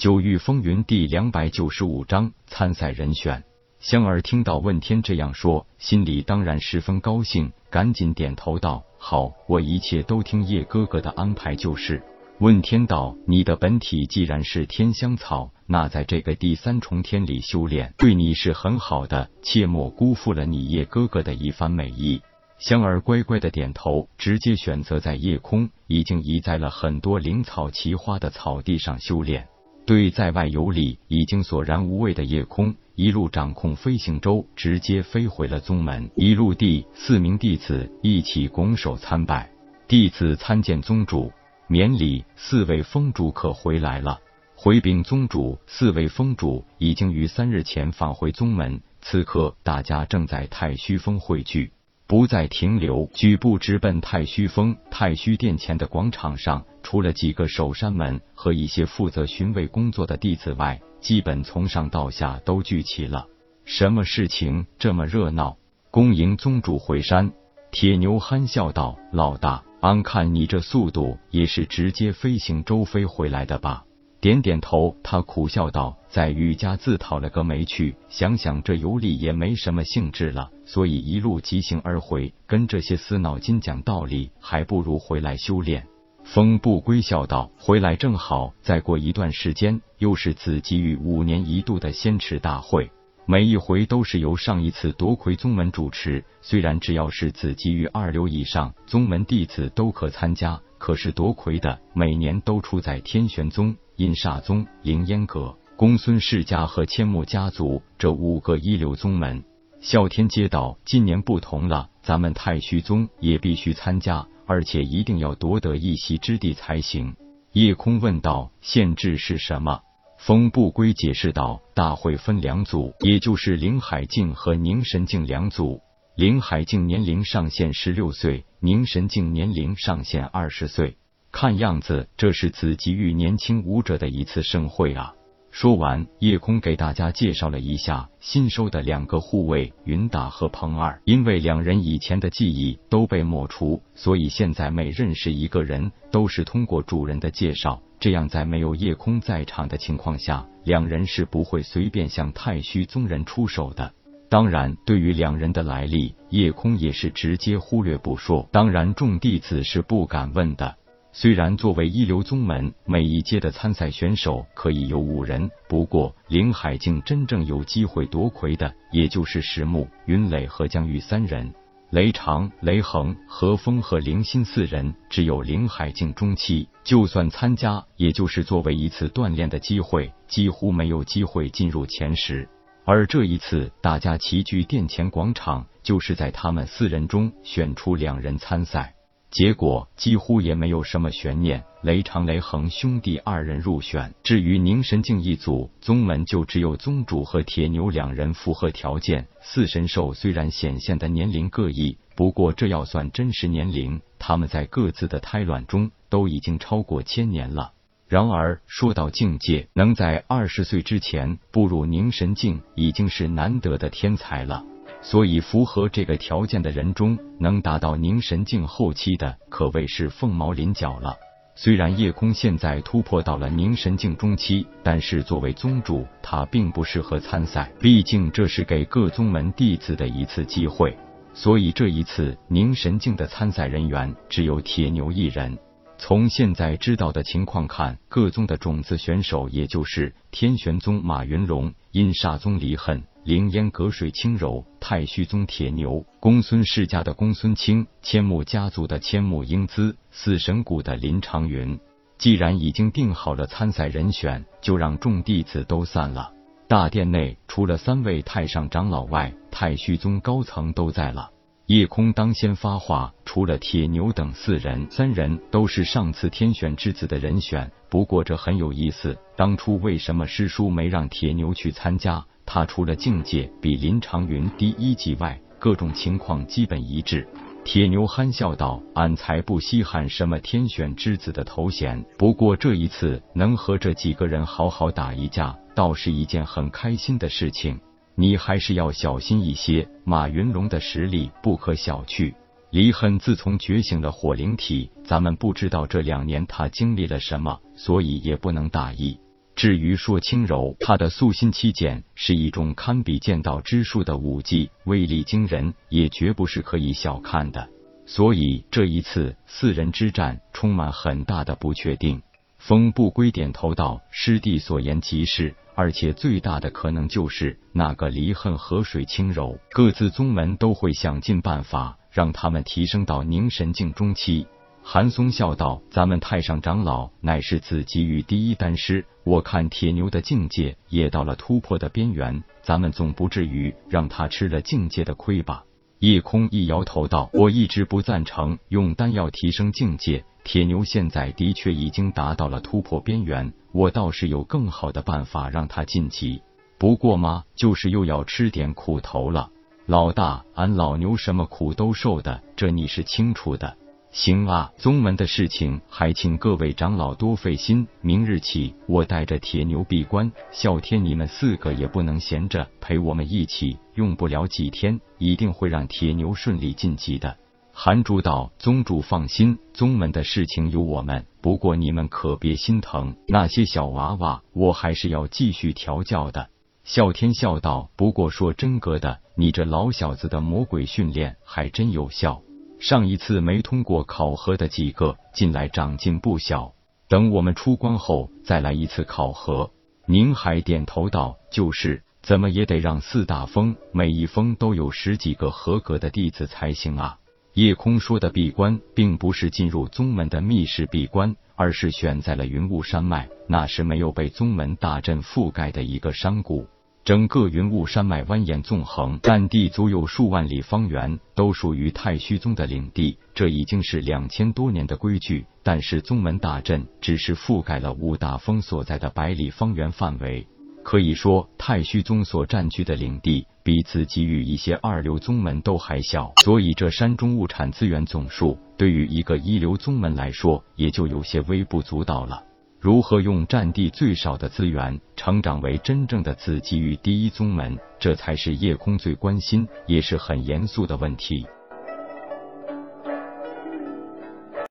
九域风云第两百九十五章参赛人选。香儿听到问天这样说，心里当然十分高兴，赶紧点头道：“好，我一切都听叶哥哥的安排就是。”问天道：“你的本体既然是天香草，那在这个第三重天里修炼，对你是很好的，切莫辜负了你叶哥哥的一番美意。”香儿乖乖的点头，直接选择在夜空已经移栽了很多灵草奇花的草地上修炼。对在外游历已经索然无味的夜空，一路掌控飞行舟，直接飞回了宗门。一入地，四名弟子一起拱手参拜，弟子参见宗主。免礼，四位封主可回来了。回禀宗主，四位封主已经于三日前返回宗门，此刻大家正在太虚峰汇聚，不再停留，举步直奔太虚峰。太虚殿前的广场上，除了几个守山门和一些负责巡卫工作的弟子外，基本从上到下都聚齐了。什么事情这么热闹？恭迎宗主回山。铁牛憨笑道：“老大。”俺看你这速度也是直接飞行周飞回来的吧？点点头，他苦笑道：“在余家自讨了个没趣，想想这游历也没什么兴致了，所以一路疾行而回。跟这些死脑筋讲道理，还不如回来修炼。”风不归笑道：“回来正好，再过一段时间，又是紫极域五年一度的仙池大会。”每一回都是由上一次夺魁宗门主持，虽然只要是子级于二流以上，宗门弟子都可参加，可是夺魁的每年都出在天玄宗、阴煞宗、凌烟阁、公孙世家和千木家族这五个一流宗门。啸天街道今年不同了，咱们太虚宗也必须参加，而且一定要夺得一席之地才行。夜空问道：“限制是什么？”风不归解释道：“大会分两组，也就是灵海境和凝神境两组。灵海境年龄上限十六岁，凝神境年龄上限二十岁。看样子这是紫极域年轻武者的一次盛会啊！”说完，夜空给大家介绍了一下新收的两个护卫云达和彭二。因为两人以前的记忆都被抹除，所以现在每认识一个人，都是通过主人的介绍。这样，在没有夜空在场的情况下，两人是不会随便向太虚宗人出手的。当然，对于两人的来历，夜空也是直接忽略不说。当然，众弟子是不敢问的。虽然作为一流宗门，每一阶的参赛选手可以有五人，不过林海境真正有机会夺魁的，也就是石木、云磊和江玉三人。雷长、雷恒、何风和灵心四人只有灵海境中期，就算参加，也就是作为一次锻炼的机会，几乎没有机会进入前十。而这一次，大家齐聚殿前广场，就是在他们四人中选出两人参赛。结果几乎也没有什么悬念，雷长、雷恒兄弟二人入选。至于凝神境一组，宗门就只有宗主和铁牛两人符合条件。四神兽虽然显现的年龄各异，不过这要算真实年龄，他们在各自的胎卵中都已经超过千年了。然而说到境界，能在二十岁之前步入凝神境，已经是难得的天才了。所以，符合这个条件的人中，能达到凝神境后期的，可谓是凤毛麟角了。虽然夜空现在突破到了凝神境中期，但是作为宗主，他并不适合参赛，毕竟这是给各宗门弟子的一次机会。所以这一次凝神境的参赛人员只有铁牛一人。从现在知道的情况看，各宗的种子选手也就是天玄宗马云龙、阴煞宗离恨。凌烟阁水轻柔，太虚宗铁牛，公孙世家的公孙清，千木家族的千木英姿，死神谷的林长云。既然已经定好了参赛人选，就让众弟子都散了。大殿内除了三位太上长老外，太虚宗高层都在了。夜空当先发话，除了铁牛等四人，三人都是上次天选之子的人选。不过这很有意思，当初为什么师叔没让铁牛去参加？他除了境界比林长云低一级外，各种情况基本一致。铁牛憨笑道：“俺才不稀罕什么天选之子的头衔，不过这一次能和这几个人好好打一架，倒是一件很开心的事情。你还是要小心一些，马云龙的实力不可小觑。离恨自从觉醒了火灵体，咱们不知道这两年他经历了什么，所以也不能大意。”至于说轻柔，他的素心七剑是一种堪比剑道之术的武技，威力惊人，也绝不是可以小看的。所以这一次四人之战充满很大的不确定。风不归点头道：“师弟所言极是，而且最大的可能就是那个离恨河水轻柔，各自宗门都会想尽办法让他们提升到凝神境中期。”韩松笑道：“咱们太上长老乃是紫极域第一丹师，我看铁牛的境界也到了突破的边缘，咱们总不至于让他吃了境界的亏吧？”叶空一摇头道：“我一直不赞成用丹药提升境界。铁牛现在的确已经达到了突破边缘，我倒是有更好的办法让他晋级。不过嘛，就是又要吃点苦头了。老大，俺老牛什么苦都受的，这你是清楚的。”行啊，宗门的事情还请各位长老多费心。明日起，我带着铁牛闭关，啸天你们四个也不能闲着，陪我们一起。用不了几天，一定会让铁牛顺利晋级的。韩主道，宗主放心，宗门的事情有我们。不过你们可别心疼，那些小娃娃，我还是要继续调教的。啸天笑道，不过说真格的，你这老小子的魔鬼训练还真有效。上一次没通过考核的几个，近来长进不小。等我们出关后再来一次考核。宁海点头道：“就是，怎么也得让四大峰每一峰都有十几个合格的弟子才行啊。”叶空说的闭关，并不是进入宗门的密室闭关，而是选在了云雾山脉，那是没有被宗门大阵覆盖的一个山谷。整个云雾山脉蜿蜒纵横，占地足有数万里方圆，都属于太虚宗的领地。这已经是两千多年的规矩，但是宗门大阵只是覆盖了五大峰所在的百里方圆范围。可以说，太虚宗所占据的领地，比此给予一些二流宗门都还小。所以，这山中物产资源总数，对于一个一流宗门来说，也就有些微不足道了。如何用占地最少的资源成长为真正的紫极域第一宗门，这才是叶空最关心也是很严肃的问题。